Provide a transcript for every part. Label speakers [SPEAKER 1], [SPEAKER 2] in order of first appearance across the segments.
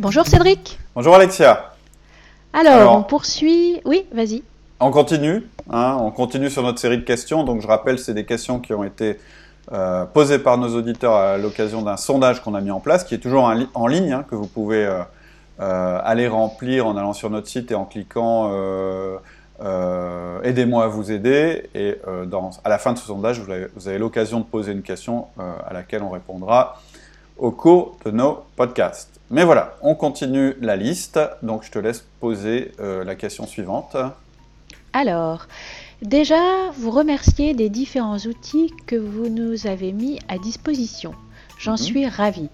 [SPEAKER 1] Bonjour Cédric.
[SPEAKER 2] Bonjour Alexia.
[SPEAKER 1] Alors, on poursuit. Oui, vas-y.
[SPEAKER 2] On continue. Hein, on continue sur notre série de questions. Donc, je rappelle, c'est des questions qui ont été euh, posées par nos auditeurs à l'occasion d'un sondage qu'on a mis en place, qui est toujours en ligne, hein, que vous pouvez euh, euh, aller remplir en allant sur notre site et en cliquant Aidez-moi à vous aider. Et dans, à la fin de ce sondage, vous avez, vous avez l'occasion de poser une question à laquelle on répondra au cours de nos podcasts. Mais voilà, on continue la liste, donc je te laisse poser euh, la question suivante.
[SPEAKER 1] Alors, déjà, vous remercier des différents outils que vous nous avez mis à disposition. J'en mhm. suis ravie.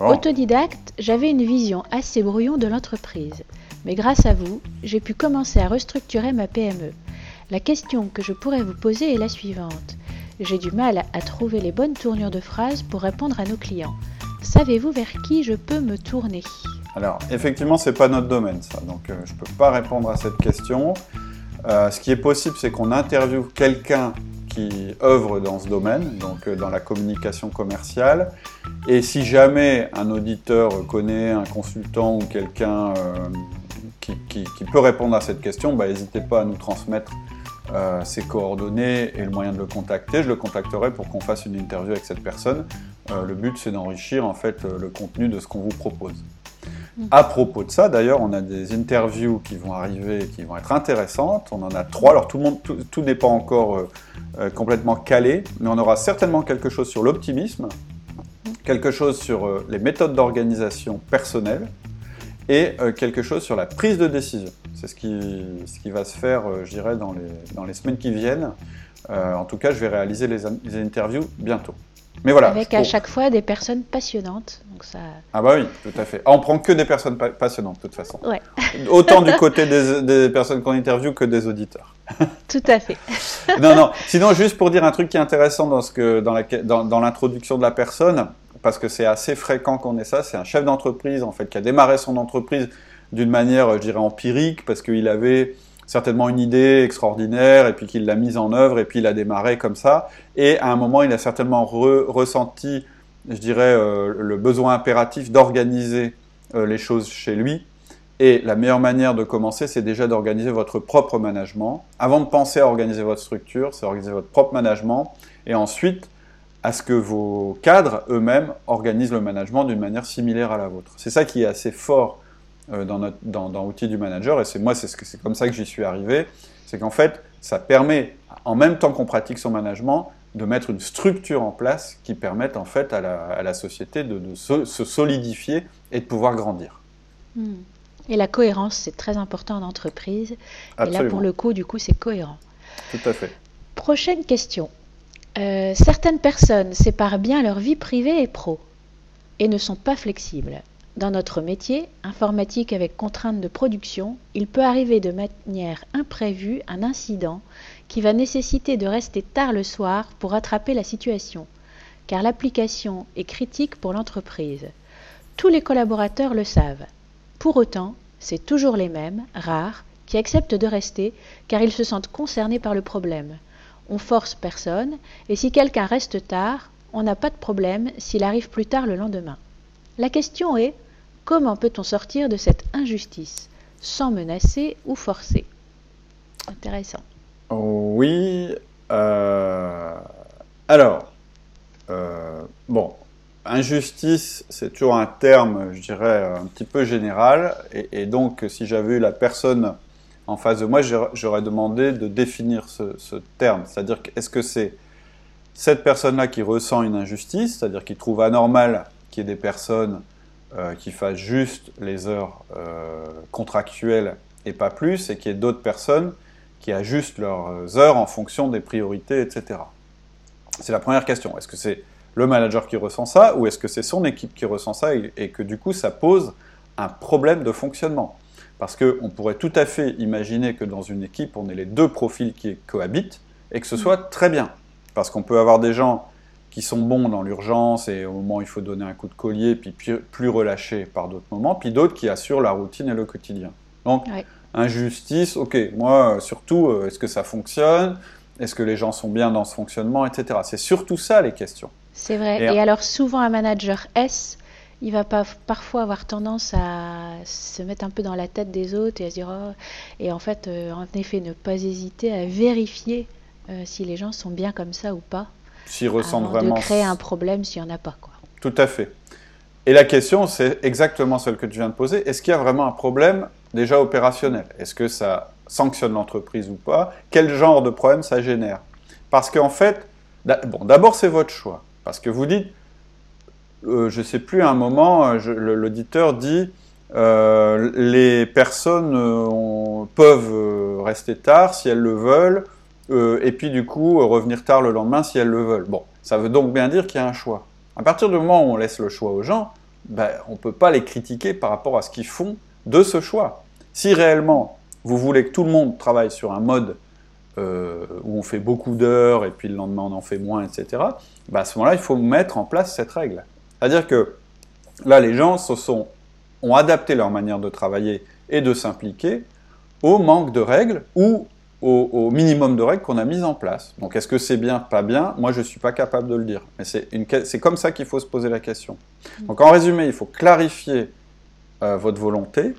[SPEAKER 1] Autodidacte, j'avais une vision assez brouillon de l'entreprise. Mais grâce à vous, j'ai pu commencer à restructurer ma PME. La question que je pourrais vous poser est la suivante. J'ai du mal à trouver les bonnes tournures de phrases pour répondre à nos clients. Savez-vous vers qui je peux me tourner
[SPEAKER 2] Alors, effectivement, ce n'est pas notre domaine, ça. Donc, euh, je ne peux pas répondre à cette question. Euh, ce qui est possible, c'est qu'on interviewe quelqu'un qui œuvre dans ce domaine, donc euh, dans la communication commerciale. Et si jamais un auditeur connaît un consultant ou quelqu'un qui, peut répondre à cette question, bah, n'hésitez pas à nous transmettre ses coordonnées et le moyen de le contacter. Je le contacterai pour qu'on fasse une interview avec cette personne. Euh, le but, c'est d'enrichir en fait euh, le contenu de ce qu'on vous propose. Mm. À propos de ça, d'ailleurs, on a des interviews qui vont arriver, qui vont être intéressantes. On en a trois. Alors tout le monde, tout, n'est pas encore euh, complètement calé, mais on aura certainement quelque chose sur l'optimisme, quelque chose sur les méthodes d'organisation personnelle et quelque chose sur la prise de décision. C'est ce qui, ce qui va se faire, je dirais, dans les, dans les semaines qui viennent. en tout cas, je vais réaliser les interviews bientôt.
[SPEAKER 1] Voilà. Avec à chaque fois des personnes passionnantes. Donc ça...
[SPEAKER 2] Ah bah oui, tout à fait. Ah, on prend que des personnes passionnantes, de toute façon. Ouais. Autant du côté des, personnes qu'on interviewe que des auditeurs.
[SPEAKER 1] Tout à fait.
[SPEAKER 2] non, non. Sinon, juste pour dire un truc qui est intéressant dans, ce que, dans, l'introduction de la personne, parce que c'est assez fréquent qu'on ait ça, c'est un chef d'entreprise, en fait, qui a démarré son entreprise d'une manière, je dirais, empirique, parce qu'il avait certainement une idée extraordinaire, et puis qu'il l'a mise en œuvre, et puis il a démarré comme ça. Et à un moment, il a certainement ressenti, je dirais, euh, le besoin impératif d'organiser euh, les choses chez lui. Et la meilleure manière de commencer, c'est déjà d'organiser votre propre management. Avant de penser à organiser votre structure, c'est organiser votre propre management. Et ensuite, à ce que vos cadres eux-mêmes organisent le management d'une manière similaire à la vôtre. C'est ça qui est assez fort dans, notre, dans, dans l'outil du manager, et c'est moi, c'est, comme ça que j'y suis arrivé, c'est qu'en fait, ça permet, en même temps qu'on pratique son management, de mettre une structure en place qui permette en fait à la, à la société de, de se, solidifier et de pouvoir grandir.
[SPEAKER 1] Hmm. Et la cohérence, c'est très important en entreprise. Et là, pour le coup, du coup, c'est cohérent.
[SPEAKER 2] Tout à fait.
[SPEAKER 1] Prochaine question. Euh, certaines personnes séparent bien leur vie privée et pro et ne sont pas flexibles. Dans notre métier, informatique avec contrainte de production, il peut arriver de manière imprévue un incident qui va nécessiter de rester tard le soir pour rattraper la situation, car l'application est critique pour l'entreprise. Tous les collaborateurs le savent. Pour autant, c'est toujours les mêmes, rares, qui acceptent de rester car ils se sentent concernés par le problème. On force personne, et si quelqu'un reste tard, on n'a pas de problème s'il arrive plus tard le lendemain. La question est Comment peut-on sortir de cette injustice sans menacer ou forcer? Intéressant.
[SPEAKER 2] Oui. Euh, alors, euh, bon, injustice, c'est toujours un terme, je dirais, un petit peu général. Et, donc, si j'avais eu la personne en face de moi, j'aurais demandé de définir ce, ce terme. C'est-à-dire, est-ce que c'est cette personne-là qui ressent une injustice, c'est-à-dire qui trouve anormal qu'il y ait des personnes euh, qui fassent juste les heures euh, contractuelles et pas plus, et qu'il y ait d'autres personnes qui ajustent leurs heures en fonction des priorités, etc. C'est la première question. Est-ce que c'est le manager qui ressent ça, ou est-ce que c'est son équipe qui ressent ça, et, que du coup ça pose un problème de fonctionnement? Parce qu'on pourrait tout à fait imaginer que dans une équipe, on ait les deux profils qui cohabitent, et que ce soit très bien. Parce qu'on peut avoir des gens qui sont bons dans l'urgence et au moment où il faut donner un coup de collier, puis plus relâchés par d'autres moments, puis d'autres qui assurent la routine et le quotidien. Donc, injustice, ok, moi, surtout, euh, est-ce que ça fonctionne? Est-ce que les gens sont bien dans ce fonctionnement, etc. C'est surtout ça les questions.
[SPEAKER 1] C'est vrai. Et, alors, souvent, un manager S, il va pas parfois avoir tendance à se mettre un peu dans la tête des autres et à se dire oh, et en fait euh, en effet ne pas hésiter à vérifier euh, si les gens sont bien comme ça ou pas.
[SPEAKER 2] S'ils ressentent vraiment.
[SPEAKER 1] De créer un problème s'il n'y en a pas quoi.
[SPEAKER 2] Tout à fait. Et la question c'est exactement celle que tu viens de poser. Est-ce qu'il y a vraiment un problème déjà opérationnel? Est-ce que ça sanctionne l'entreprise ou pas? Quel genre de problème ça génère? Parce qu'en fait, bon, d'abord c'est votre choix. Parce que vous dites, euh, je ne sais plus, à un moment, euh, l'auditeur dit euh, les personnes peuvent rester tard si elles le veulent, et puis du coup revenir tard le lendemain si elles le veulent. Bon, ça veut donc bien dire qu'il y a un choix. À partir du moment où on laisse le choix aux gens, ben, on ne peut pas les critiquer par rapport à ce qu'ils font de ce choix. Si réellement vous voulez que tout le monde travaille sur un mode où on fait beaucoup d'heures et puis le lendemain on en fait moins, etc., ben, à ce moment-là, il faut mettre en place cette règle. C'est-à-dire que là, les gens se sont, ont adapté leur manière de travailler et de s'impliquer au manque de règles ou au, minimum de règles qu'on a mises en place. Donc est-ce que c'est bien, pas bien? Moi, je ne suis pas capable de le dire. Mais c'est comme ça qu'il faut se poser la question. Donc en résumé, il faut clarifier euh, votre volonté.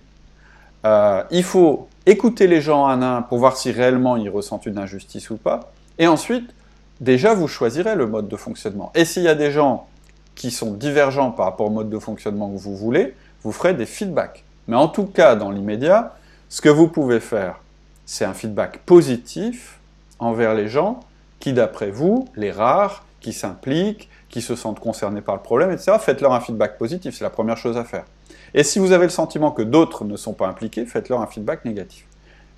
[SPEAKER 2] Euh, il faut écouter les gens un à un pour voir si réellement ils ressentent une injustice ou pas. Et ensuite, déjà, vous choisirez le mode de fonctionnement. Et s'il y a des gens qui sont divergents par rapport au mode de fonctionnement que vous voulez, vous ferez des feedbacks. Mais en tout cas, dans l'immédiat, ce que vous pouvez faire, c'est un feedback positif envers les gens qui, d'après vous, les rares, qui s'impliquent, qui se sentent concernés par le problème, etc., faites-leur un feedback positif, c'est la première chose à faire. Et si vous avez le sentiment que d'autres ne sont pas impliqués, faites-leur un feedback négatif.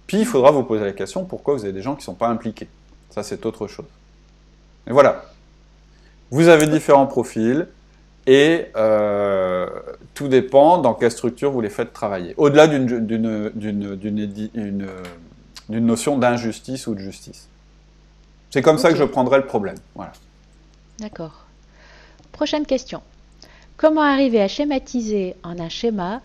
[SPEAKER 2] Puis il faudra vous poser la question pourquoi vous avez des gens qui ne sont pas impliqués? Ça, c'est autre chose. Et voilà, vous avez différents profils et euh, tout dépend dans quelle structure vous les faites travailler. Au-delà d'une notion d'injustice ou de justice. C'est comme ça que je prendrai le problème. Voilà.
[SPEAKER 1] D'accord. Prochaine question. Comment arriver à schématiser en un schéma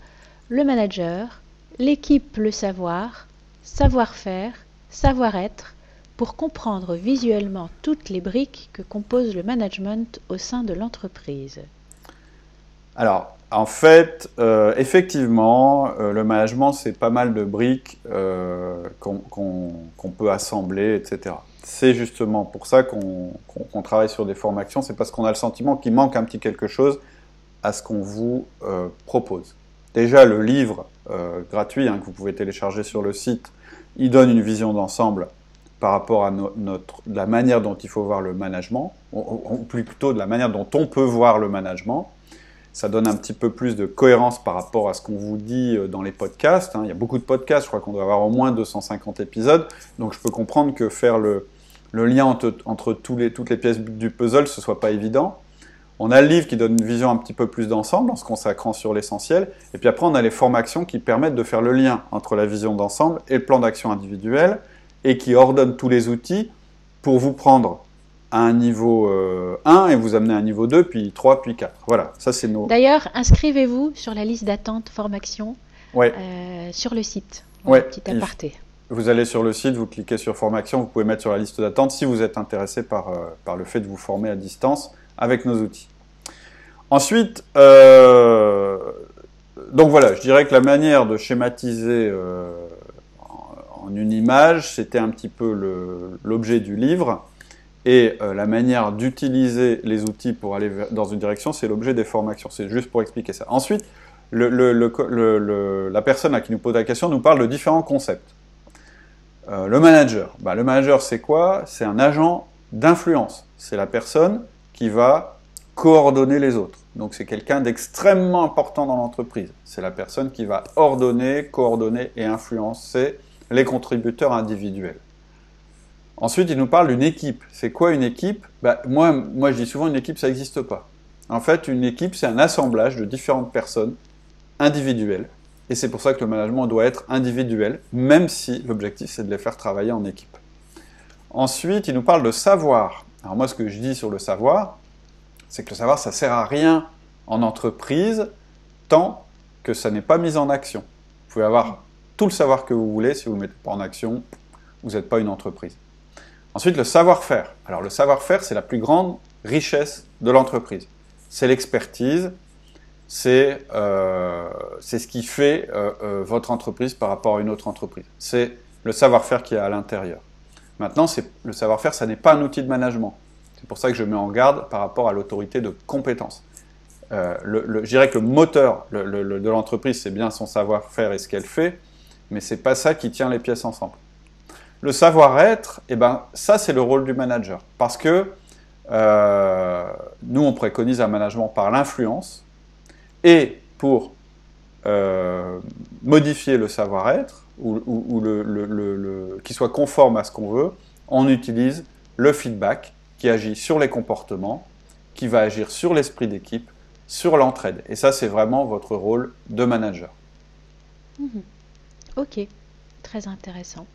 [SPEAKER 1] le manager, l'équipe, le savoir, savoir-faire, savoir-être, pour comprendre visuellement toutes les briques que compose le management au sein de l'entreprise?
[SPEAKER 2] Alors, en fait, euh, effectivement, euh, le management, c'est pas mal de briques euh, qu'on peut assembler, etc. C'est justement pour ça qu'on travaille sur des formations, c'est parce qu'on a le sentiment qu'il manque un petit quelque chose à ce qu'on vous propose. Déjà, le livre gratuit hein, que vous pouvez télécharger sur le site, il donne une vision d'ensemble par rapport à la manière dont il faut voir le management, ou, plutôt de la manière dont on peut voir le management. Ça donne un petit peu plus de cohérence par rapport à ce qu'on vous dit euh, dans les podcasts. Hein. Il y a beaucoup de podcasts, je crois qu'on doit avoir au moins 250 épisodes, donc je peux comprendre que faire le, lien entre, toutes les pièces du puzzle, ce soit pas évident. On a le livre qui donne une vision un petit peu plus d'ensemble en se consacrant sur l'essentiel. Et puis après, on a les formations qui permettent de faire le lien entre la vision d'ensemble et le plan d'action individuel et qui ordonne tous les outils pour vous prendre à un niveau 1 euh, et vous amener à un niveau 2, puis 3, puis 4. Voilà, ça c'est nos...
[SPEAKER 1] D'ailleurs, inscrivez-vous sur la liste d'attente formation
[SPEAKER 2] ouais.
[SPEAKER 1] Euh, sur le site.
[SPEAKER 2] Ouais,
[SPEAKER 1] petit aparté.
[SPEAKER 2] Vous allez sur le site, vous cliquez sur formation, vous pouvez mettre sur la liste d'attente si vous êtes intéressé par, euh, par le fait de vous former à distance avec nos outils. Ensuite, donc voilà, je dirais que la manière de schématiser en une image, c'était un petit peu l'objet du livre. Et euh, la manière d'utiliser les outils pour aller dans une direction, c'est l'objet des formations. C'est juste pour expliquer ça. Ensuite, la personne à qui nous pose la question nous parle de différents concepts. Euh, le manager. Bah, le manager, c'est quoi? C'est un agent d'influence. C'est la personne qui va coordonner les autres. Donc c'est quelqu'un d'extrêmement important dans l'entreprise. C'est la personne qui va ordonner, coordonner et influencer les contributeurs individuels. Ensuite, il nous parle d'une équipe. C'est quoi une équipe? Bah, moi, moi, je dis souvent une équipe, ça n'existe pas. En fait, une équipe, c'est un assemblage de différentes personnes individuelles. Et c'est pour ça que le management doit être individuel, même si l'objectif, c'est de les faire travailler en équipe. Ensuite, il nous parle de savoir. Alors moi, ce que je dis sur le savoir, c'est que le savoir, ça sert à rien en entreprise tant que ça n'est pas mis en action. Vous pouvez avoir tout le savoir que vous voulez, si vous ne mettez pas en action, vous n'êtes pas une entreprise. Ensuite, le savoir-faire. Alors le savoir-faire, c'est la plus grande richesse de l'entreprise. C'est l'expertise, c'est euh, ce qui fait euh, euh, votre entreprise par rapport à une autre entreprise. C'est le savoir-faire qui est à l'intérieur. Maintenant, le savoir-faire, ça n'est pas un outil de management. C'est pour ça que je mets en garde par rapport à l'autorité de compétence. je dirais que le moteur de l'entreprise, c'est bien son savoir-faire et ce qu'elle fait, mais c'est pas ça qui tient les pièces ensemble. Le savoir-être, eh ben, ça c'est le rôle du manager. Parce que nous, on préconise un management par l'influence, et pour euh, modifier le savoir-être, ou, le, qui soit conforme à ce qu'on veut, on utilise le feedback qui agit sur les comportements, qui va agir sur l'esprit d'équipe, sur l'entraide. Et ça, c'est vraiment votre rôle de manager.
[SPEAKER 1] Mhm. Ok, très intéressant.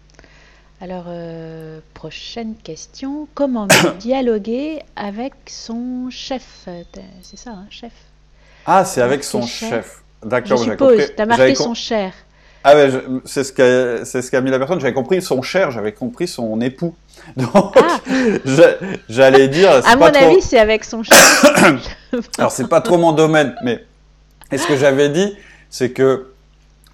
[SPEAKER 1] Alors, euh, prochaine question. Comment dialoguer avec son chef? C'est ça, hein, chef?
[SPEAKER 2] Ah, c'est avec son chef.
[SPEAKER 1] D'accord, j'ai compris. Tu as marqué son cher.
[SPEAKER 2] Ah ouais, c'est ce qu'a c'est ce qu'a mis la personne. J'avais compris son cher, j'avais compris son époux. Donc ah. j'allais dire.
[SPEAKER 1] À mon avis, c'est avec son cher.
[SPEAKER 2] Alors c'est pas trop mon domaine, mais et ce que j'avais dit, c'est que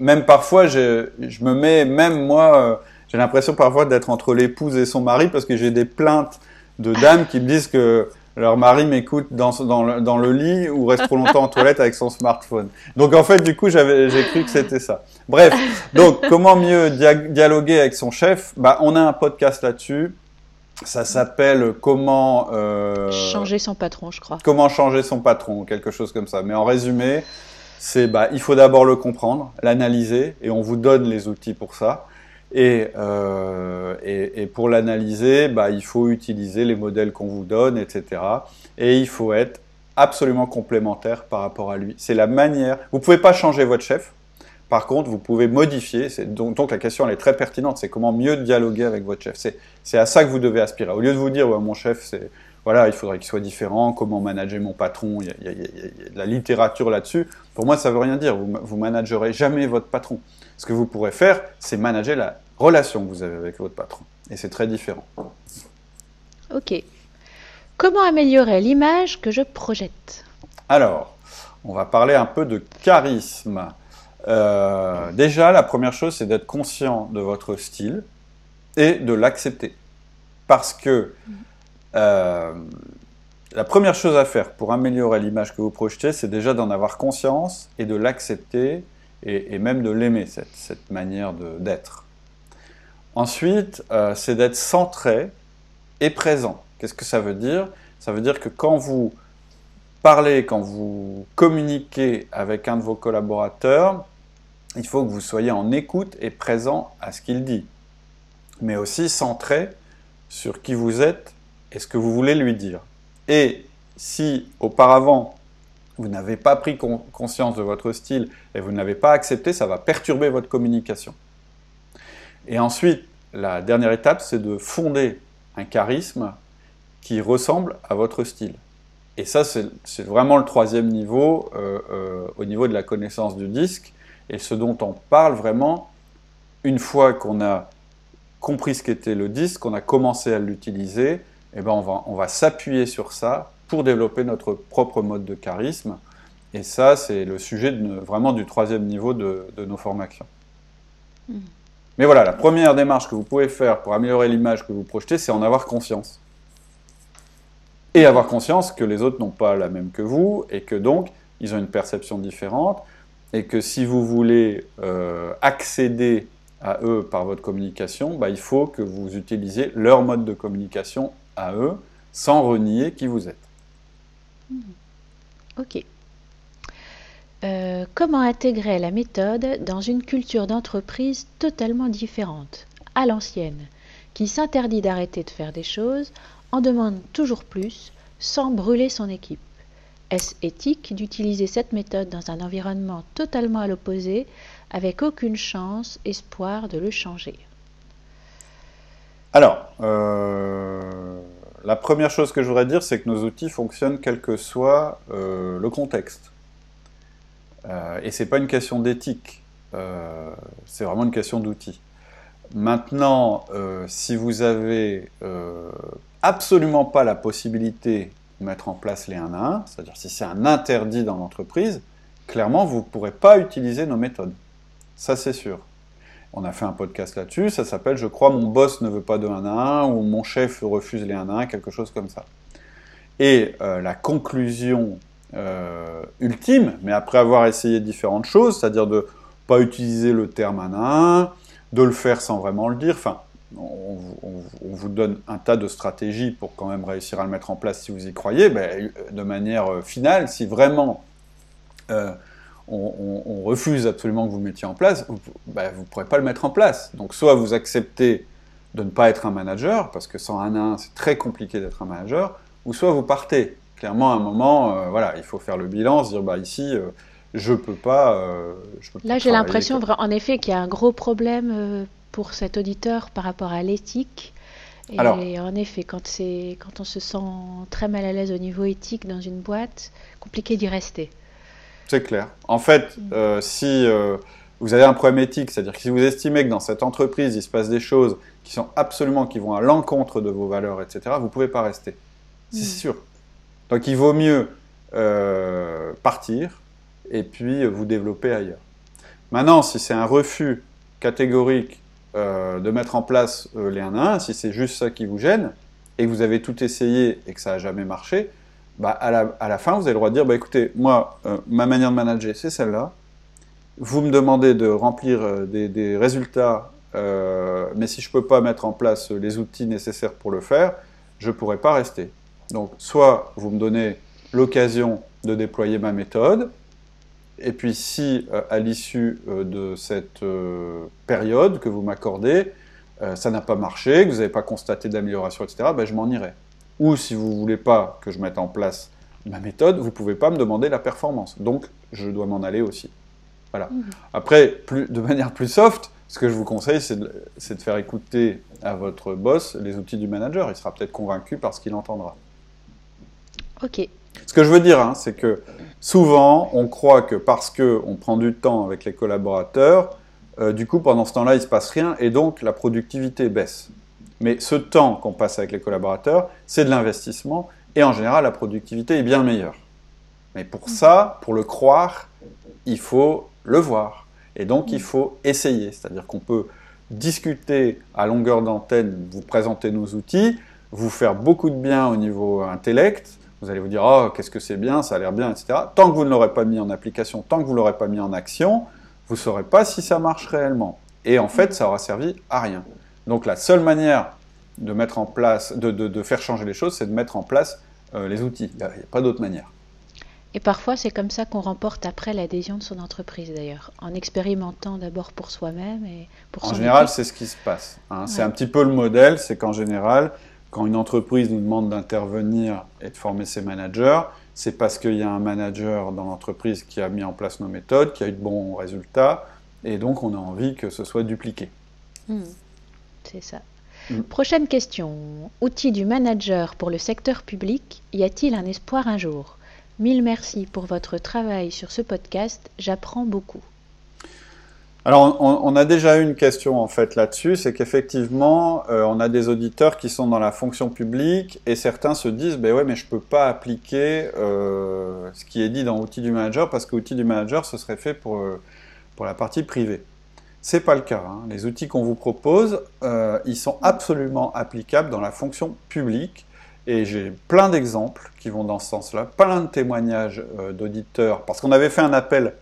[SPEAKER 2] même parfois, je, je me mets, même moi, euh, j'ai l'impression parfois d'être entre l'épouse et son mari parce que j'ai des plaintes de dames qui me disent que leur mari m'écoute dans, dans, le, dans, le, lit ou reste trop longtemps en toilette avec son smartphone. Donc en fait, du coup, j'avais, j'ai cru que c'était ça. Bref, donc comment mieux dialoguer avec son chef? Bah, On a un podcast là-dessus. Ça s'appelle Comment
[SPEAKER 1] euh, changer son patron, je crois.
[SPEAKER 2] Comment changer son patron, quelque chose comme ça. Mais en résumé, c'est bah, il faut d'abord le comprendre, l'analyser, et on vous donne les outils pour ça. Euh, et, et, pour l'analyser, bah, il faut utiliser les modèles qu'on vous donne, etc. Et il faut être absolument complémentaire par rapport à lui. C'est la manière. Vous ne pouvez pas changer votre chef. Par contre, vous pouvez modifier. Donc, la question elle est très pertinente. C'est comment mieux dialoguer avec votre chef. C'est à ça que vous devez aspirer. Au lieu de vous dire, mon chef, c'est voilà, il faudrait qu'il soit différent. Comment manager mon patron il y, a, de la littérature là-dessus. Pour moi, ça veut rien dire. Vous, vous managerez jamais votre patron. Ce que vous pourrez faire, c'est manager la relation que vous avez avec votre patron. Et c'est très différent.
[SPEAKER 1] Ok. Comment améliorer l'image que je projette?
[SPEAKER 2] Alors, on va parler un peu de charisme. Euh, déjà, la première chose, c'est d'être conscient de votre style et de l'accepter. Parce que euh, la première chose à faire pour améliorer l'image que vous projetez, c'est déjà d'en avoir conscience et de l'accepter et, même de l'aimer, cette, cette manière d'être. Ensuite, euh, c'est d'être centré et présent. Qu'est-ce que ça veut dire? Ça veut dire que quand vous parlez, quand vous communiquez avec un de vos collaborateurs, il faut que vous soyez en écoute et présent à ce qu'il dit, mais aussi centré sur qui vous êtes et ce que vous voulez lui dire. Et si auparavant vous n'avez pas pris conscience de votre style et vous n'avez pas accepté, ça va perturber votre communication. Et ensuite, la dernière étape, c'est de fonder un charisme qui ressemble à votre style. Et ça, c'est vraiment le troisième niveau euh, euh, au niveau de la connaissance du disque, et ce dont on parle vraiment une fois qu'on a compris ce qu'était le disque, qu'on a commencé à l'utiliser, eh ben on va, on va s'appuyer sur ça pour développer notre propre mode de charisme. Et ça, c'est le sujet vraiment du troisième niveau de, nos formations. Mmh. Mais voilà, la première démarche que vous pouvez faire pour améliorer l'image que vous projetez, c'est en avoir conscience. Et avoir conscience que les autres n'ont pas la même que vous, et que donc, ils ont une perception différente, et que si vous voulez euh, accéder à eux par votre communication, bah, il faut que vous utilisiez leur mode de communication à eux, sans renier qui vous êtes.
[SPEAKER 1] Ok. Euh, comment intégrer la méthode dans une culture d'entreprise totalement différente, à l'ancienne, qui s'interdit d'arrêter de faire des choses, en demande toujours plus, sans brûler son équipe? Est-ce éthique d'utiliser cette méthode dans un environnement totalement à l'opposé, avec aucune chance, espoir de le changer?
[SPEAKER 2] Alors, euh, la première chose que je voudrais dire, c'est que nos outils fonctionnent quel que soit euh, le contexte. Euh, et c'est pas une question d'éthique, euh, c'est vraiment une question d'outils. Maintenant, euh, si vous avez absolument pas la possibilité de mettre en place les 1 à 1, c'est-à-dire si c'est un interdit dans l'entreprise, clairement, vous ne pourrez pas utiliser nos méthodes. Ça, c'est sûr. On a fait un podcast là-dessus, ça s'appelle, je crois, Mon boss ne veut pas de 1 à 1 ou Mon chef refuse les 1 à 1, quelque chose comme ça. Et euh, la conclusion euh, ultime, mais après avoir essayé différentes choses, c'est-à-dire de pas utiliser le terme 1 à 1, de le faire sans vraiment le dire, enfin, on, vous donne un tas de stratégies pour quand même réussir à le mettre en place si vous y croyez, ben, de manière euh, finale, si vraiment on, refuse absolument que vous mettiez en place, vous ne ben, pourrez pas le mettre en place. Donc soit vous acceptez de ne pas être un manager, parce que sans un à un, c'est très compliqué d'être un manager, ou soit vous partez. Clairement, à un moment, euh, voilà, il faut faire le bilan, se dire, bah ici, euh, je peux pas. Euh,
[SPEAKER 1] peux Là, j'ai l'impression, en effet, qu'il y a un gros problème pour cet auditeur par rapport à l'éthique. Et en effet, quand, quand on se sent très mal à l'aise au niveau éthique dans une boîte, compliqué d'y rester.
[SPEAKER 2] C'est clair. En fait, mm. si vous avez un problème éthique, c'est-à-dire que si vous estimez que dans cette entreprise, il se passe des choses qui sont absolument, qui vont à l'encontre de vos valeurs, etc., vous ne pouvez pas rester. C'est mm. sûr. Donc il vaut mieux euh, partir et puis vous développer ailleurs. Maintenant, si c'est un refus catégorique de mettre en place les 1 1, si c'est juste ça qui vous gêne, et que vous avez tout essayé et que ça n'a jamais marché, bah, à, la, fin, vous avez le droit de dire, bah, écoutez, moi, euh, ma manière de manager, c'est celle-là. Vous me demandez de remplir euh, des, résultats, euh, mais si je ne peux pas mettre en place les outils nécessaires pour le faire, je ne pourrai pas rester. Donc, soit vous me donnez l'occasion de déployer ma méthode, et puis si à l'issue de cette période que vous m'accordez, ça n'a pas marché, que vous n'avez pas constaté d'amélioration, etc., bah, je m'en irai. Ou si vous ne voulez pas que je mette en place ma méthode, vous ne pouvez pas me demander la performance. Donc, je dois m'en aller aussi. Voilà. Mmh. Après, plus, de manière plus soft, ce que je vous conseille, c'est de, de, faire écouter à votre boss les outils du manager. Il sera peut-être convaincu par ce qu'il entendra. Ce que je veux dire, hein, c'est que souvent, on croit que parce qu'on prend du temps avec les collaborateurs, euh, du coup, pendant ce temps-là, il ne se passe rien et donc la productivité baisse. Mais ce temps qu'on passe avec les collaborateurs, c'est de l'investissement et en général, la productivité est bien meilleure. Mais pour ça, pour le croire, il faut le voir. Et donc, il faut essayer. C'est-à-dire qu'on peut discuter à longueur d'antenne, vous présenter nos outils, vous faire beaucoup de bien au niveau intellect. Vous allez vous dire, oh, qu'est-ce que c'est bien, ça a l'air bien, etc. Tant que vous ne l'aurez pas mis en application, tant que vous ne l'aurez pas mis en action, vous ne saurez pas si ça marche réellement. Et en fait, ça aura servi à rien. Donc la seule manière de mettre en place, de, faire changer les choses, c'est de mettre en place euh, les outils. Il n'y a, pas d'autre manière.
[SPEAKER 1] Et parfois, c'est comme ça qu'on remporte après l'adhésion de son entreprise, d'ailleurs, en expérimentant d'abord pour soi-même et pour
[SPEAKER 2] En général, c'est ce qui se passe. Hein. C'est un petit peu le modèle, c'est qu'en général, quand une entreprise nous demande d'intervenir et de former ses managers, c'est parce qu'il y a un manager dans l'entreprise qui a mis en place nos méthodes, qui a eu de bons résultats, et donc on a envie que ce soit dupliqué.
[SPEAKER 1] Hmm. C'est ça. Mm. Prochaine question. Outil du manager pour le secteur public, y a-t-il un espoir un jour? Mille merci pour votre travail sur ce podcast, j'apprends beaucoup.
[SPEAKER 2] Alors, on, a déjà eu une question en fait là-dessus, c'est qu'effectivement, euh, on a des auditeurs qui sont dans la fonction publique et certains se disent, ben ouais, mais je peux pas appliquer euh, ce qui est dit dans outil du manager parce que outil du manager, ce serait fait pour, euh, pour la partie privée. C'est pas le cas. Hein. Les outils qu'on vous propose, ils sont absolument applicables dans la fonction publique. Et j'ai plein d'exemples qui vont dans ce sens-là, plein de témoignages d'auditeurs, parce qu'on avait fait un appel,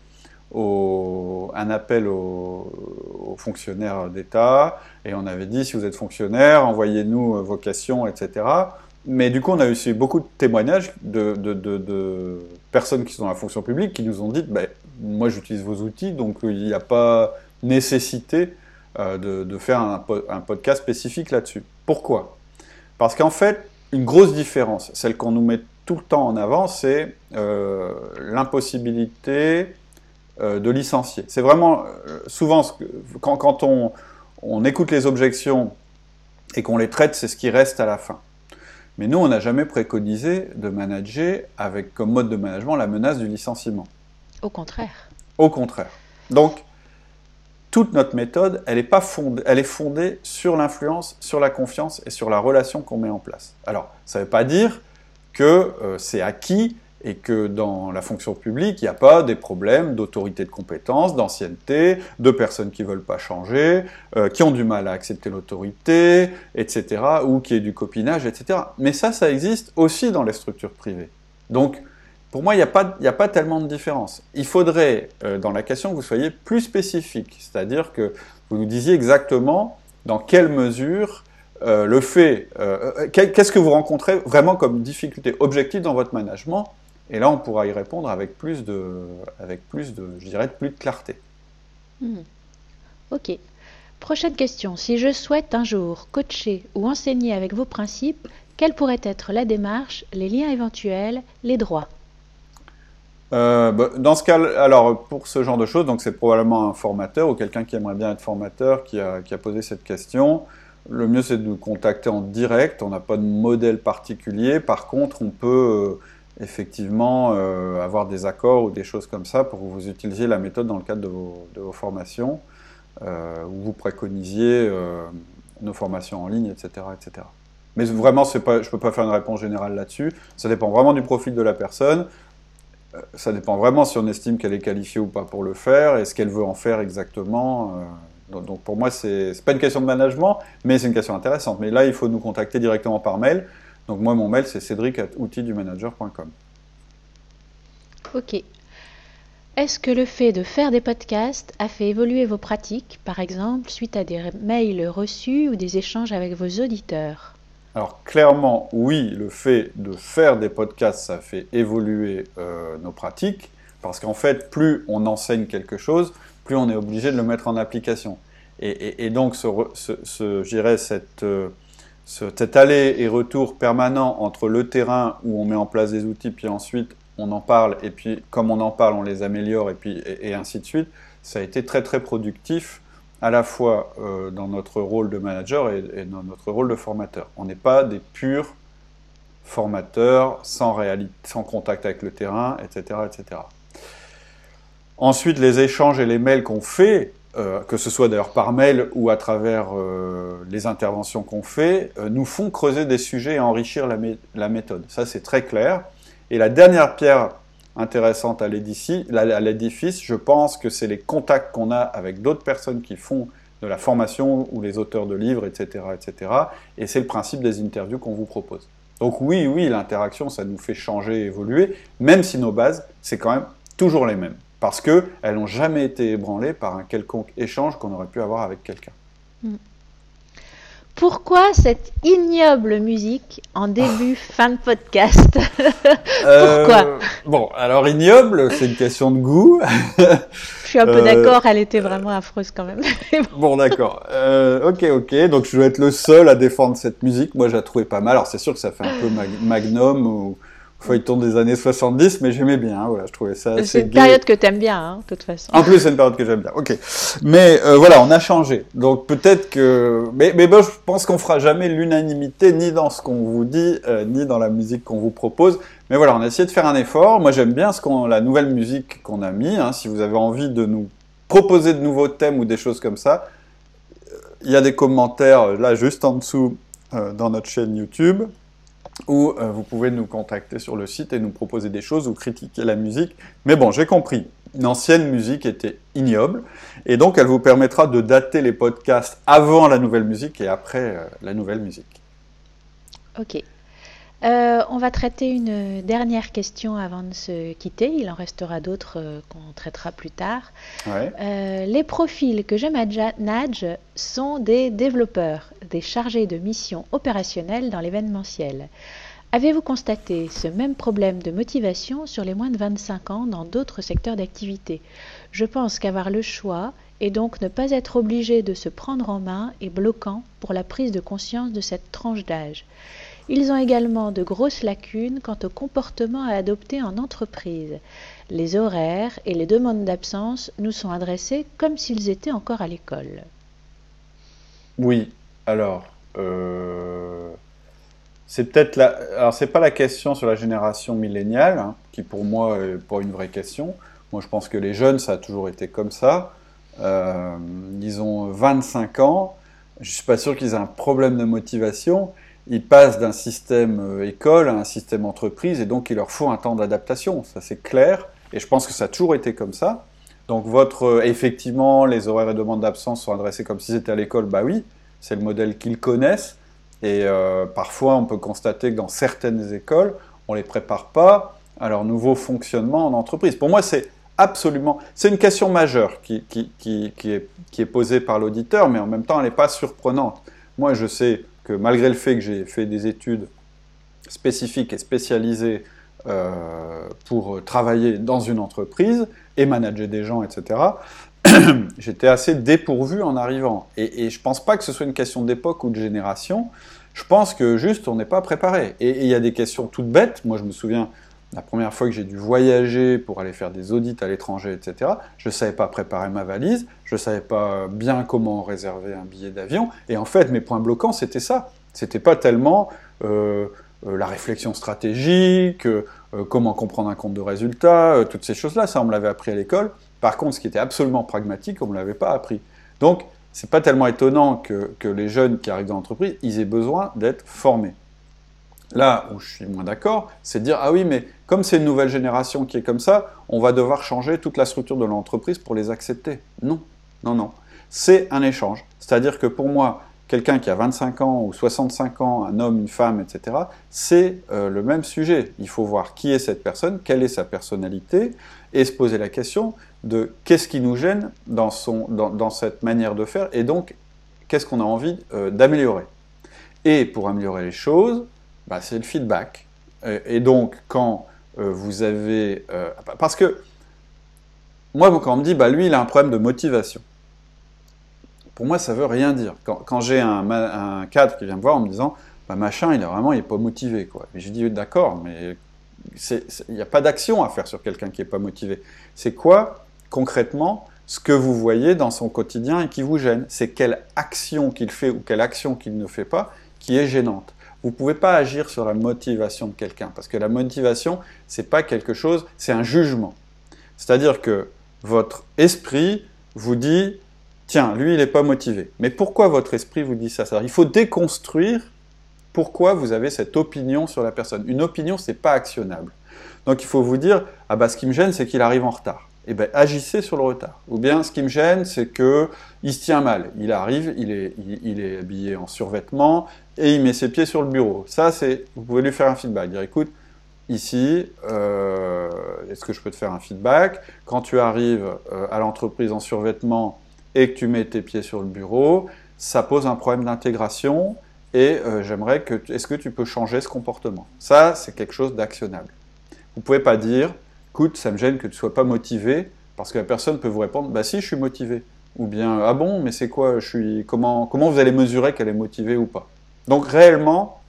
[SPEAKER 2] un appel aux, fonctionnaires d'État, et on avait dit si vous êtes fonctionnaire, envoyez-nous euh, vos questions, etc. Mais du coup, on a eu beaucoup de témoignages de, personnes qui sont dans la fonction publique qui nous ont dit ben, Moi, j'utilise vos outils, donc il n'y a pas nécessité euh, de, faire un, podcast spécifique là-dessus. Pourquoi? Parce qu'en fait, une grosse différence, celle qu'on nous met tout le temps en avant, c'est euh, l'impossibilité euh, de licencier. C'est vraiment souvent quand, on, on, écoute les objections et qu'on les traite, c'est ce qui reste à la fin. Mais nous, on n'a jamais préconisé de manager avec comme mode de management la menace du licenciement.
[SPEAKER 1] Au contraire.
[SPEAKER 2] Au contraire. Donc, toute notre méthode, elle est, pas fondée, elle est fondée sur l'influence, sur la confiance et sur la relation qu'on met en place. Alors, ça ne veut pas dire que euh, c'est acquis et que dans la fonction publique, il n'y a pas des problèmes d'autorité de compétence, d'ancienneté, de personnes qui veulent pas changer, euh, qui ont du mal à accepter l'autorité, etc., ou qui est du copinage, etc. Mais ça, ça existe aussi dans les structures privées. Donc, pour moi, il n'y a, a pas tellement de différence. Il faudrait, euh, dans la question, que vous soyez plus spécifique, c'est-à-dire que vous nous disiez exactement dans quelle mesure euh, le fait, qu'est-ce que vous rencontrez vraiment comme difficulté objective dans votre management et là, on pourra y répondre avec plus de, avec plus de, je dirais, plus de clarté.
[SPEAKER 1] Hmm. Ok. Prochaine question. Si je souhaite un jour coacher ou enseigner avec vos principes, quelle pourrait être la démarche, les liens éventuels, les droits?
[SPEAKER 2] Euh, bah, dans ce cas, alors pour ce genre de choses, donc c'est probablement un formateur ou quelqu'un qui aimerait bien être formateur qui a, qui a posé cette question. Le mieux c'est de nous contacter en direct. On n'a pas de modèle particulier. Par contre, on peut euh, effectivement euh, avoir des accords ou des choses comme ça pour que vous utilisiez la méthode dans le cadre de vos, formations, euh, où vous préconisiez euh, nos formations en ligne, etc. etc. Mais vraiment, je ne peux pas faire une réponse générale là-dessus. Ça dépend vraiment du profil de la personne. Ça dépend vraiment si on estime qu'elle est qualifiée ou pas pour le faire et ce qu'elle veut en faire exactement. Donc pour moi, ce n'est pas une question de management, mais c'est une question intéressante. Mais là, il faut nous contacter directement par mail. Donc moi, mon mail, c'est cédric.outildumanager.com.
[SPEAKER 1] Ok. Est-ce que le fait de faire des podcasts a fait évoluer vos pratiques, par exemple suite à des mails reçus ou des échanges avec vos auditeurs?
[SPEAKER 2] Alors clairement, oui, le fait de faire des podcasts, ça fait évoluer euh, nos pratiques, parce qu'en fait, plus on enseigne quelque chose, plus on est obligé de le mettre en application. Et, donc, ce, ce, cette... Euh, cet aller et retour permanent entre le terrain où on met en place des outils, puis ensuite on en parle, et puis comme on en parle, on les améliore, et puis et, ainsi de suite, ça a été très très productif à la fois euh, dans notre rôle de manager et, dans notre rôle de formateur. On n'est pas des purs formateurs sans, réalité, sans contact avec le terrain, etc., etc. Ensuite, les échanges et les mails qu'on fait, euh, que ce soit d'ailleurs par mail ou à travers euh, les interventions qu'on fait, euh, nous font creuser des sujets et enrichir la, méthode. Ça, c'est très clair. Et la dernière pierre intéressante à l'édifice, je pense que c'est les contacts qu'on a avec d'autres personnes qui font de la formation ou les auteurs de livres, etc. etc. et c'est le principe des interviews qu'on vous propose. Donc oui, oui, l'interaction, ça nous fait changer, évoluer, même si nos bases, c'est quand même toujours les mêmes parce qu'elles n'ont jamais été ébranlées par un quelconque échange qu'on aurait pu avoir avec quelqu'un. Hmm.
[SPEAKER 1] Pourquoi cette ignoble musique en début, fin de podcast?
[SPEAKER 2] Euh, Pourquoi? Bon, alors ignoble, c'est une question de goût.
[SPEAKER 1] je suis un peu euh, d'accord, elle était vraiment affreuse quand même.
[SPEAKER 2] bon, d'accord. Euh, ok, ok. Donc je dois être le seul à défendre cette musique. Moi, je la trouvais pas mal. Alors c'est sûr que ça fait un peu magnum ou feuilleton des années 70, mais j'aimais bien. Voilà, je trouvais ça.
[SPEAKER 1] C'est une période que tu aimes bien, hein, de toute façon.
[SPEAKER 2] En plus, c'est une période que j'aime bien. Ok. Mais euh, voilà, on a changé. Donc peut-être que. Mais, mais bon, je pense qu'on fera jamais l'unanimité ni dans ce qu'on vous dit, euh, ni dans la musique qu'on vous propose. Mais voilà, on a essayé de faire un effort. Moi, j'aime bien ce qu'on, la nouvelle musique qu'on a mis. Hein. Si vous avez envie de nous proposer de nouveaux thèmes ou des choses comme ça, euh, il y a des commentaires là juste en dessous dans notre chaîne YouTube ou euh, vous pouvez nous contacter sur le site et nous proposer des choses ou critiquer la musique. Mais bon, j'ai compris. L'ancienne musique était ignoble, et donc elle vous permettra de dater les podcasts avant la nouvelle musique et après euh, la nouvelle musique.
[SPEAKER 1] Ok. Euh, on va traiter une dernière question avant de se quitter. Il en restera d'autres euh, qu'on traitera plus tard. Euh, les profils que je manage sont des développeurs, des chargés de mission opérationnelle dans l'événementiel. Avez-vous constaté ce même problème de motivation sur les moins de 25 ans dans d'autres secteurs d'activité? Je pense qu'avoir le choix et donc ne pas être obligé de se prendre en main est bloquant pour la prise de conscience de cette tranche d'âge. Ils ont également de grosses lacunes quant au comportement à adopter en entreprise. Les horaires et les demandes d'absence nous sont adressés comme s'ils étaient encore à l'école.
[SPEAKER 2] Oui, alors, euh, c'est peut-être la... Alors, c'est pas la question sur la génération milléniale, hein, qui pour moi n'est pas une vraie question. Moi, je pense que les jeunes, ça a toujours été comme ça. Euh, ils ont 25 ans. Je suis pas sûr qu'ils aient un problème de motivation. Ils passent d'un système euh, école à un système entreprise et donc il leur faut un temps d'adaptation. Ça c'est clair et je pense que ça a toujours été comme ça. Donc votre euh, effectivement les horaires et demandes d'absence sont adressés comme si c'était à l'école. Bah oui, c'est le modèle qu'ils connaissent et euh, parfois on peut constater que dans certaines écoles on les prépare pas à leur nouveau fonctionnement en entreprise. Pour moi c'est absolument c'est une question majeure qui, qui, qui, qui, est, est posée par l'auditeur mais en même temps elle n'est pas surprenante. Moi je sais que malgré le fait que j'ai fait des études spécifiques et spécialisées euh, pour travailler dans une entreprise et manager des gens, etc., j'étais assez dépourvu en arrivant. Et, je ne pense pas que ce soit une question d'époque ou de génération. Je pense que juste, on n'est pas préparé. Et il y a des questions toutes bêtes. Moi, je me souviens, la première fois que j'ai dû voyager pour aller faire des audits à l'étranger, etc., je ne savais pas préparer ma valise, je ne savais pas bien comment réserver un billet d'avion, et en fait, mes points bloquants, c'était ça. C'était pas tellement euh, euh, la réflexion stratégique, euh, comment comprendre un compte de résultat, toutes ces choses-là, ça, on me l'avait appris à l'école. Par contre, ce qui était absolument pragmatique, on ne me l'avait pas appris. Donc, c'est pas tellement étonnant que, que les jeunes qui arrivent dans l'entreprise, ils aient besoin d'être formés. Là où je suis moins d'accord, c'est de dire ah oui, mais comme c'est une nouvelle génération qui est comme ça, on va devoir changer toute la structure de l'entreprise pour les accepter. Non, non, non. C'est un échange. C'est-à-dire que pour moi, quelqu'un qui a 25 ans ou 65 ans, un homme, une femme, etc., c'est euh, le même sujet. Il faut voir qui est cette personne, quelle est sa personnalité, et se poser la question de qu'est-ce qui nous gêne dans, cette manière de faire, et donc qu'est-ce qu'on a envie euh, d'améliorer. Et pour améliorer les choses, c'est le feedback. Et, donc, quand euh, vous avez... Euh, parce que, moi, quand on me dit, bah, lui, il a un problème de motivation, pour moi, ça veut rien dire. Quand, j'ai un, cadre qui vient me voir en me disant, bah, machin, il est vraiment, il n'est pas motivé. Quoi. Et je dis, d'accord, mais il n'y a pas d'action à faire sur quelqu'un qui n'est pas motivé. C'est quoi, concrètement, ce que vous voyez dans son quotidien et qui vous gêne? C'est quelle action qu'il fait ou quelle action qu'il ne fait pas qui est gênante. Vous ne pouvez pas agir sur la motivation de quelqu'un, parce que la motivation, c'est pas quelque chose, c'est un jugement. C'est-à-dire que votre esprit vous dit, tiens, lui, il n'est pas motivé. Mais pourquoi votre esprit vous dit ça? Il faut déconstruire pourquoi vous avez cette opinion sur la personne. Une opinion, c'est pas actionnable. Donc il faut vous dire, ah bah ce qui me gêne, c'est qu'il arrive en retard eh ben, agissez sur le retard. Ou bien, ce qui me gêne, c'est que il se tient mal. Il arrive, il est, il, est habillé en survêtement et il met ses pieds sur le bureau. Ça, c'est, vous pouvez lui faire un feedback. Dire, écoute, ici, euh, est-ce que je peux te faire un feedback? Quand tu arrives euh, à l'entreprise en survêtement et que tu mets tes pieds sur le bureau, ça pose un problème d'intégration et euh, j'aimerais que, est-ce que tu peux changer ce comportement? Ça, c'est quelque chose d'actionnable. Vous pouvez pas dire, écoute, ça me gêne que tu ne sois pas motivé, parce que la personne peut vous répondre, bah si, je suis motivé. Ou bien, ah bon, mais c'est quoi, je suis, comment, comment vous allez mesurer qu'elle est motivée ou pas? Donc réellement,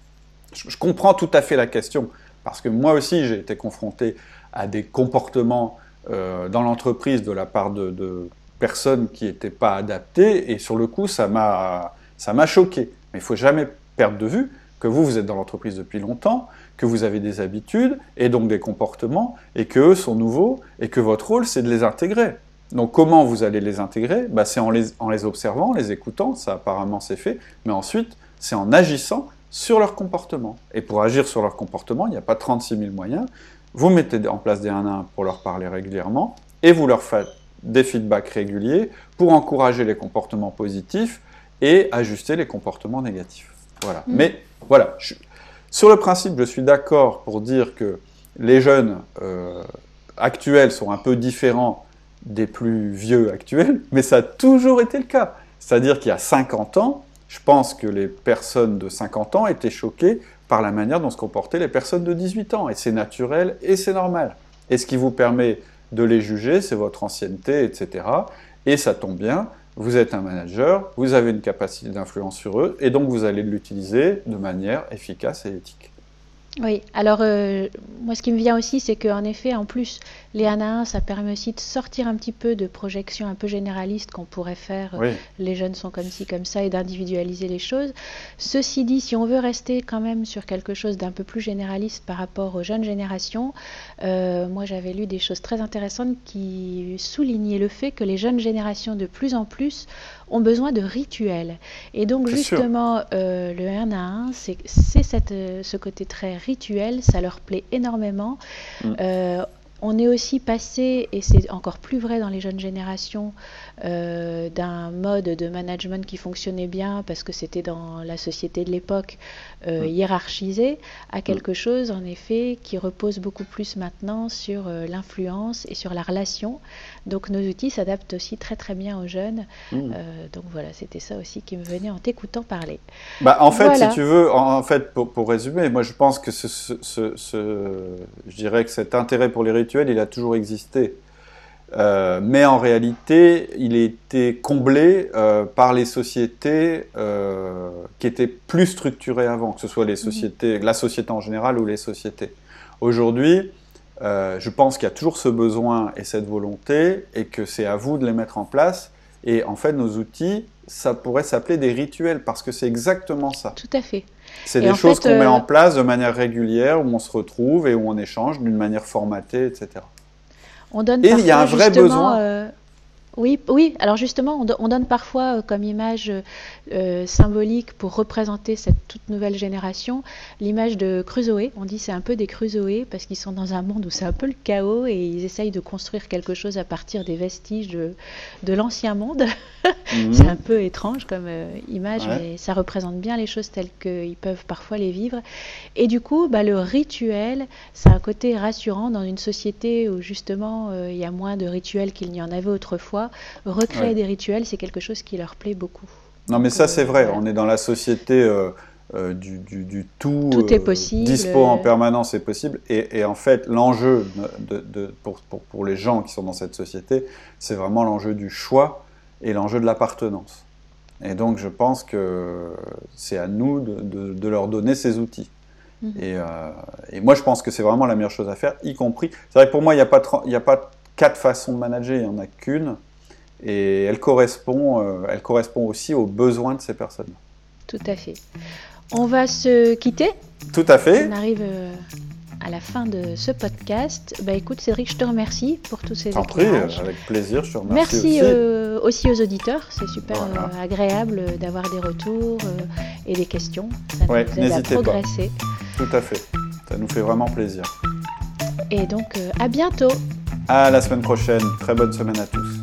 [SPEAKER 2] je, comprends tout à fait la question, parce que moi aussi, j'ai été confronté à des comportements euh, dans l'entreprise de la part de, personnes qui n'étaient pas adaptées, et sur le coup, ça m'a choqué. Mais il faut jamais perdre de vue que vous, vous êtes dans l'entreprise depuis longtemps, que vous avez des habitudes et donc des comportements et qu'eux sont nouveaux et que votre rôle c'est de les intégrer. Donc comment vous allez les intégrer? Bah, C'est en les, en les observant, en les écoutant, ça apparemment c'est fait, mais ensuite c'est en agissant sur leur comportement. Et pour agir sur leur comportement, il n'y a pas 36 000 moyens. Vous mettez en place des 1 à 1 pour leur parler régulièrement et vous leur faites des feedbacks réguliers pour encourager les comportements positifs et ajuster les comportements négatifs. Voilà. Mmh. Mais voilà, je, sur le principe, je suis d'accord pour dire que les jeunes euh, actuels sont un peu différents des plus vieux actuels, mais ça a toujours été le cas. C'est-à-dire qu'il y a 50 ans, je pense que les personnes de 50 ans étaient choquées par la manière dont se comportaient les personnes de 18 ans. Et c'est naturel et c'est normal. Et ce qui vous permet de les juger, c'est votre ancienneté, etc. Et ça tombe bien, vous êtes un manager, vous avez une capacité d'influence sur eux, et donc vous allez l'utiliser de manière efficace et éthique.
[SPEAKER 1] Oui, alors euh, moi ce qui me vient aussi, c'est qu'en effet, en plus, les 1 à 1, ça permet aussi de sortir un petit peu de projections un peu généralistes qu'on pourrait faire, euh,
[SPEAKER 2] Oui.
[SPEAKER 1] les jeunes sont comme ci, comme ça, et d'individualiser les choses. Ceci dit, si on veut rester quand même sur quelque chose d'un peu plus généraliste par rapport aux jeunes générations, euh, moi j'avais lu des choses très intéressantes qui soulignaient le fait que les jeunes générations de plus en plus ont besoin de rituels. Et donc justement, euh, le 1 à 1, c'est euh, ce côté très rituel, ça leur plaît énormément.
[SPEAKER 2] Mm.
[SPEAKER 1] Euh, on est aussi passé, et c'est encore plus vrai dans les jeunes générations, euh, d'un mode de management qui fonctionnait bien parce que c'était dans la société de l'époque euh, hiérarchisé, à quelque chose en effet qui repose beaucoup plus maintenant sur euh, l'influence et sur la relation. Donc nos outils s'adaptent aussi très très bien aux jeunes.
[SPEAKER 2] Mm.
[SPEAKER 1] Euh, donc voilà, c'était ça aussi qui me venait en t'écoutant parler.
[SPEAKER 2] Bah, en fait,
[SPEAKER 1] Voilà.
[SPEAKER 2] si tu veux, en, en fait, pour, pour résumer, moi je pense que ce, ce- ce- ce- je dirais que cet intérêt pour les il a toujours existé. Euh, mais en réalité, il a été comblé euh, par les sociétés euh, qui étaient plus structurées avant, que ce soit les sociétés, la société en général ou les sociétés. Aujourd'hui, je pense qu'il y a toujours ce besoin et cette volonté, et que c'est à vous de les mettre en place. Et en fait, nos outils, ça pourrait s'appeler des rituels, parce que c'est exactement ça.
[SPEAKER 1] Tout à fait.
[SPEAKER 2] C'est des choses qu'on met
[SPEAKER 1] euh,
[SPEAKER 2] en place de manière régulière, où on se retrouve et où on échange d'une manière formatée, etc.
[SPEAKER 1] On donne
[SPEAKER 2] Et il y a un vrai besoin.
[SPEAKER 1] euh, oui, oui. Alors justement, on, do- on donne parfois euh, comme image euh, euh, symbolique pour représenter cette toute nouvelle génération l'image de Crusoe. On dit c'est un peu des Crusoe parce qu'ils sont dans un monde où c'est un peu le chaos et ils essayent de construire quelque chose à partir des vestiges de, de l'ancien monde.
[SPEAKER 2] Mhm.
[SPEAKER 1] C'est un peu étrange comme euh, image,
[SPEAKER 2] Ouais.
[SPEAKER 1] mais ça représente bien les choses telles qu'ils peuvent parfois les vivre. Et du coup, bah, le rituel, c'est un côté rassurant dans une société où justement il y a moins de rituels qu'il n'y en avait autrefois. Recréer
[SPEAKER 2] Ouais.
[SPEAKER 1] des rituels, c'est quelque chose qui leur plaît beaucoup.
[SPEAKER 2] Non, mais
[SPEAKER 1] Donc,
[SPEAKER 2] ça,
[SPEAKER 1] euh,
[SPEAKER 2] c'est vrai.
[SPEAKER 1] voilà.
[SPEAKER 2] On est dans la société euh, euh, du, du- du tout.
[SPEAKER 1] Tout est possible.
[SPEAKER 2] Dispo en permanence est possible. Et, et en fait, l'enjeu de, de- pour, pour- pour les gens qui sont dans cette société, c'est vraiment l'enjeu du choix et l'enjeu de l'appartenance. Et donc, je pense que c'est à nous de, de- de leur donner ces outils.
[SPEAKER 1] Mhm.
[SPEAKER 2] Et, euh, et moi, je pense que c'est vraiment la meilleure chose à faire, y compris. C'est vrai que pour moi, il n'y a, pas tren- il n'y a pas quatre façons de manager, il n'y en a qu'une. Et elle correspond, euh, elle correspond aussi aux besoins de ces personnes.
[SPEAKER 1] Tout à fait. On va se quitter.
[SPEAKER 2] Tout à fait.
[SPEAKER 1] On arrive euh, à la fin de ce podcast. Bah écoute Cédric, je te remercie pour tous ces
[SPEAKER 2] T'en prie, avec plaisir, je te remercie
[SPEAKER 1] Merci
[SPEAKER 2] aussi.
[SPEAKER 1] euh, aussi aux auditeurs, c'est super
[SPEAKER 2] Voilà.
[SPEAKER 1] euh, agréable d'avoir des retours euh, et des questions. Ça
[SPEAKER 2] Ouais,
[SPEAKER 1] nous aide à
[SPEAKER 2] pas.
[SPEAKER 1] progresser.
[SPEAKER 2] Tout à fait. Ça nous fait vraiment plaisir.
[SPEAKER 1] Et donc à bientôt.
[SPEAKER 2] À la semaine prochaine. Très bonne semaine à tous.